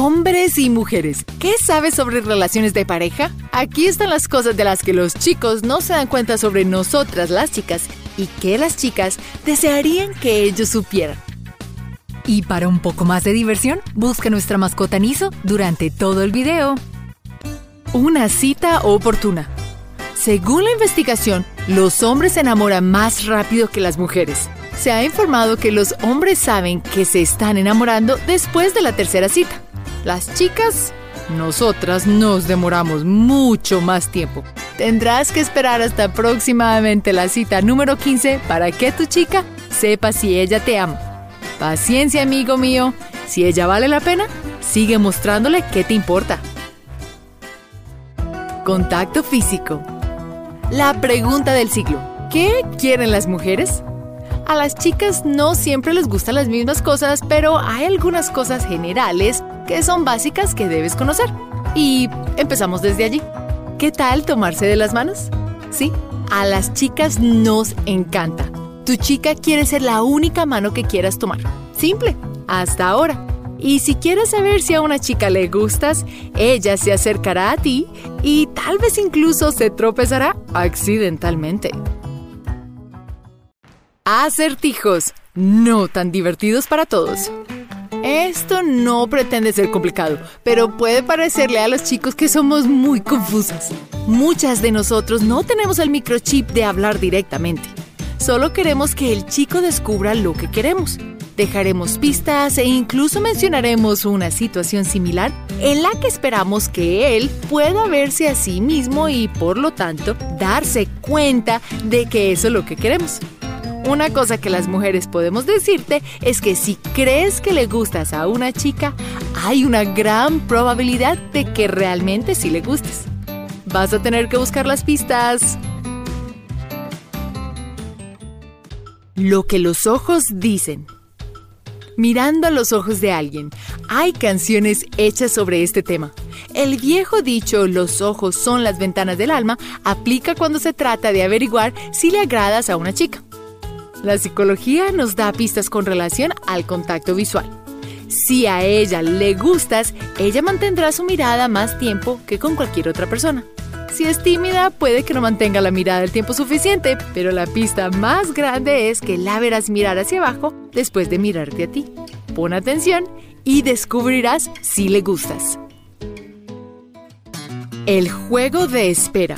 Hombres y mujeres, ¿qué sabes sobre relaciones de pareja? Aquí están las cosas de las que los chicos no se dan cuenta sobre nosotras las chicas y que las chicas desearían que ellos supieran. Y para un poco más de diversión, busca nuestra mascota Niso durante todo el video. Una cita oportuna. Según la investigación, los hombres se enamoran más rápido que las mujeres. Se ha informado que los hombres saben que se están enamorando después de la tercera cita. Las chicas, nosotras nos demoramos mucho más tiempo. Tendrás que esperar hasta aproximadamente la cita número 15 para que tu chica sepa si ella te ama. Paciencia, amigo mío. Si ella vale la pena, sigue mostrándole qué te importa. Contacto físico. La pregunta del siglo. ¿Qué quieren las mujeres? A las chicas no siempre les gustan las mismas cosas, pero hay algunas cosas generales que son básicas que debes conocer. Y empezamos desde allí. ¿Qué tal tomarse de las manos? Sí, a las chicas nos encanta. Tu chica quiere ser la única mano que quieras tomar. Simple, hasta ahora. Y si quieres saber si a una chica le gustas, ella se acercará a ti y tal vez incluso se tropezará accidentalmente. Acertijos, no tan divertidos para todos. Esto no pretende ser complicado, pero puede parecerle a los chicos que somos muy confusas. Muchas de nosotros no tenemos el microchip de hablar directamente. Solo queremos que el chico descubra lo que queremos. Dejaremos pistas e incluso mencionaremos una situación similar en la que esperamos que él pueda verse a sí mismo y por lo tanto darse cuenta de que eso es lo que queremos. Una cosa que las mujeres podemos decirte es que si crees que le gustas a una chica, hay una gran probabilidad de que realmente sí le gustes. Vas a tener que buscar las pistas. Lo que los ojos dicen. Mirando a los ojos de alguien, hay canciones hechas sobre este tema. El viejo dicho los ojos son las ventanas del alma aplica cuando se trata de averiguar si le agradas a una chica. La psicología nos da pistas con relación al contacto visual. Si a ella le gustas, ella mantendrá su mirada más tiempo que con cualquier otra persona. Si es tímida, puede que no mantenga la mirada el tiempo suficiente, pero la pista más grande es que la verás mirar hacia abajo después de mirarte a ti. Pon atención y descubrirás si le gustas. El juego de espera.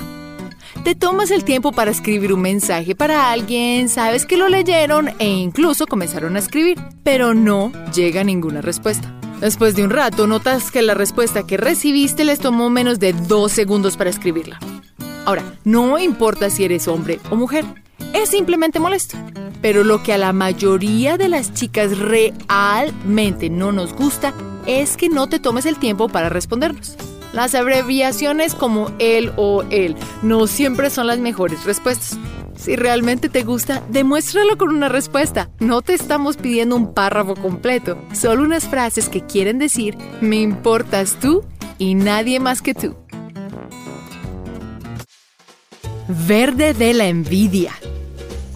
Te tomas el tiempo para escribir un mensaje para alguien, sabes que lo leyeron e incluso comenzaron a escribir, pero no llega ninguna respuesta. Después de un rato notas que la respuesta que recibiste les tomó menos de dos segundos para escribirla. Ahora, no importa si eres hombre o mujer, es simplemente molesto. Pero lo que a la mayoría de las chicas realmente no nos gusta es que no te tomes el tiempo para respondernos. Las abreviaciones como él o él no siempre son las mejores respuestas. Si realmente te gusta, demuéstralo con una respuesta. No te estamos pidiendo un párrafo completo, solo unas frases que quieren decir, me importas tú y nadie más que tú. Verde de la envidia.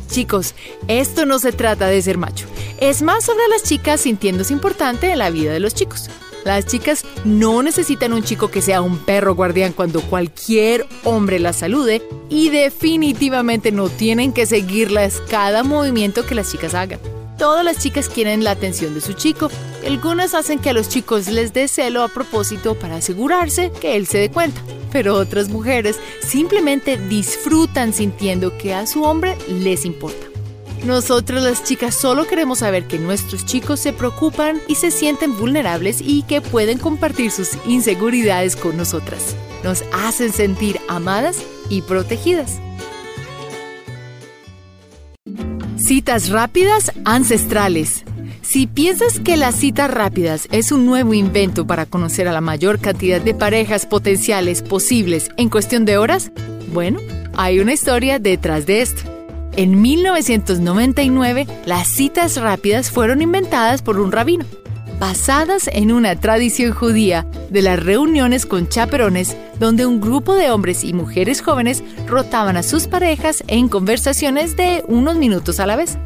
Chicos, esto no se trata de ser macho. Es más sobre las chicas sintiéndose importante en la vida de los chicos. Las chicas no necesitan un chico que sea un perro guardián cuando cualquier hombre las salude y definitivamente no tienen que seguirlas cada movimiento que las chicas hagan. Todas las chicas quieren la atención de su chico. Algunas hacen que a los chicos les dé celo a propósito para asegurarse que él se dé cuenta. Pero otras mujeres simplemente disfrutan sintiendo que a su hombre les importa. Nosotras las chicas solo queremos saber que nuestros chicos se preocupan y se sienten vulnerables y que pueden compartir sus inseguridades con nosotras. Nos hacen sentir amadas y protegidas. Citas rápidas ancestrales. Si piensas que las citas rápidas es un nuevo invento para conocer a la mayor cantidad de parejas potenciales posibles en cuestión de horas, bueno, hay una historia detrás de esto. En 1999, las citas rápidas fueron inventadas por un rabino, basadas en una tradición judía de las reuniones con chaperones, donde un grupo de hombres y mujeres jóvenes rotaban a sus parejas en conversaciones de unos minutos a la vez.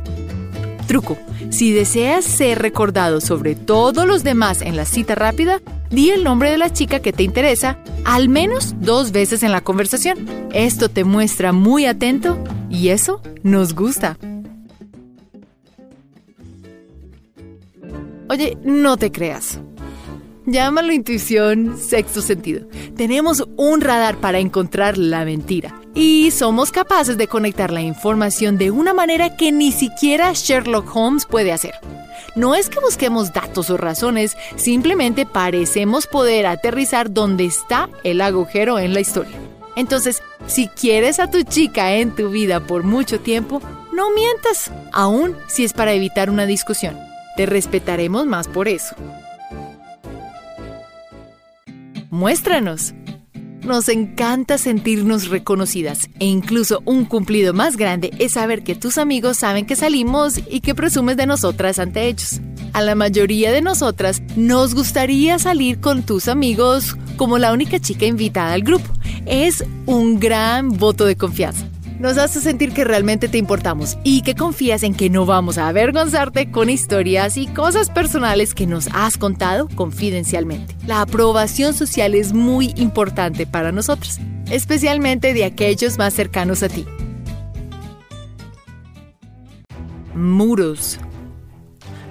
Truco. Si deseas ser recordado sobre todos los demás en la cita rápida, Di el nombre de la chica que te interesa al menos dos veces en la conversación. Esto te muestra muy atento y eso nos gusta. Oye, no te creas. Llámalo intuición, sexto sentido. Tenemos un radar para encontrar la mentira y somos capaces de conectar la información de una manera que ni siquiera Sherlock Holmes puede hacer. No es que busquemos datos o razones, simplemente parecemos poder aterrizar donde está el agujero en la historia. Entonces, si quieres a tu chica en tu vida por mucho tiempo, no mientas, aun si es para evitar una discusión. Te respetaremos más por eso. Muéstranos. Nos encanta sentirnos reconocidas e incluso un cumplido más grande es saber que tus amigos saben que salimos y que presumes de nosotras ante ellos. A la mayoría de nosotras nos gustaría salir con tus amigos como la única chica invitada al grupo. Es un gran voto de confianza nos hace sentir que realmente te importamos y que confías en que no vamos a avergonzarte con historias y cosas personales que nos has contado confidencialmente. La aprobación social es muy importante para nosotros, especialmente de aquellos más cercanos a ti. Muros.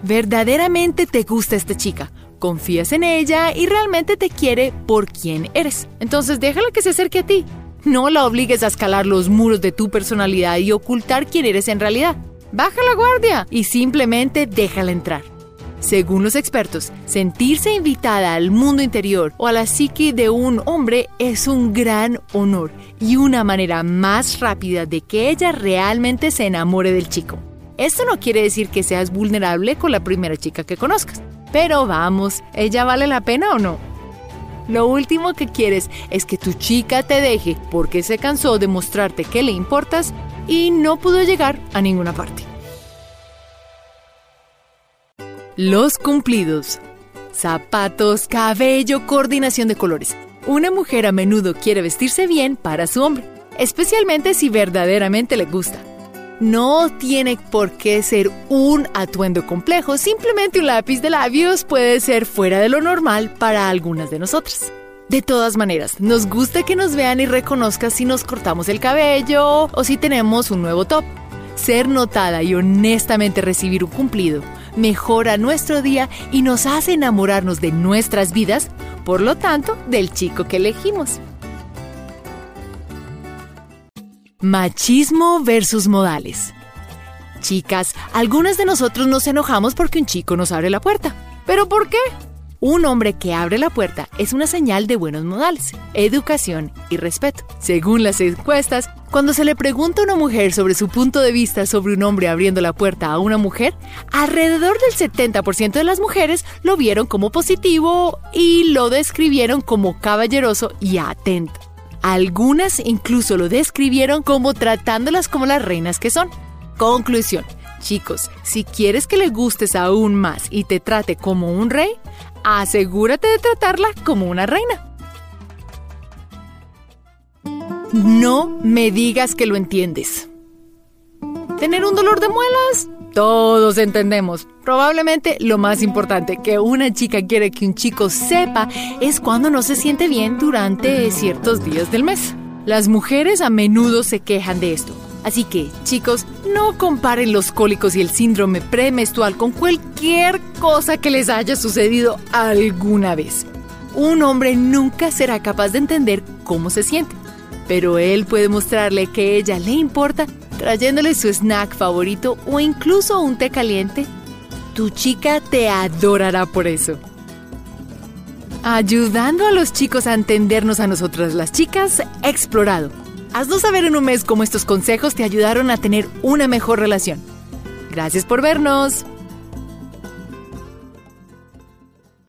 Verdaderamente te gusta esta chica, confías en ella y realmente te quiere por quien eres. Entonces déjala que se acerque a ti. No la obligues a escalar los muros de tu personalidad y ocultar quién eres en realidad. Baja la guardia y simplemente déjala entrar. Según los expertos, sentirse invitada al mundo interior o a la psique de un hombre es un gran honor y una manera más rápida de que ella realmente se enamore del chico. Esto no quiere decir que seas vulnerable con la primera chica que conozcas, pero vamos, ¿ella vale la pena o no? Lo último que quieres es que tu chica te deje porque se cansó de mostrarte que le importas y no pudo llegar a ninguna parte. Los cumplidos. Zapatos, cabello, coordinación de colores. Una mujer a menudo quiere vestirse bien para su hombre, especialmente si verdaderamente le gusta. No tiene por qué ser un atuendo complejo, simplemente un lápiz de labios puede ser fuera de lo normal para algunas de nosotras. De todas maneras, nos gusta que nos vean y reconozcan si nos cortamos el cabello o si tenemos un nuevo top. Ser notada y honestamente recibir un cumplido mejora nuestro día y nos hace enamorarnos de nuestras vidas, por lo tanto, del chico que elegimos. Machismo versus modales. Chicas, algunas de nosotros nos enojamos porque un chico nos abre la puerta. ¿Pero por qué? Un hombre que abre la puerta es una señal de buenos modales, educación y respeto. Según las encuestas, cuando se le pregunta a una mujer sobre su punto de vista sobre un hombre abriendo la puerta a una mujer, alrededor del 70% de las mujeres lo vieron como positivo y lo describieron como caballeroso y atento. Algunas incluso lo describieron como tratándolas como las reinas que son. Conclusión. Chicos, si quieres que le gustes aún más y te trate como un rey, asegúrate de tratarla como una reina. No me digas que lo entiendes. ¿Tener un dolor de muelas? Todos entendemos. Probablemente lo más importante que una chica quiere que un chico sepa es cuando no se siente bien durante ciertos días del mes. Las mujeres a menudo se quejan de esto. Así que, chicos, no comparen los cólicos y el síndrome premenstrual con cualquier cosa que les haya sucedido alguna vez. Un hombre nunca será capaz de entender cómo se siente, pero él puede mostrarle que ella le importa trayéndole su snack favorito o incluso un té caliente, tu chica te adorará por eso. Ayudando a los chicos a entendernos a nosotras las chicas, explorado. Haznos saber en un mes cómo estos consejos te ayudaron a tener una mejor relación. Gracias por vernos.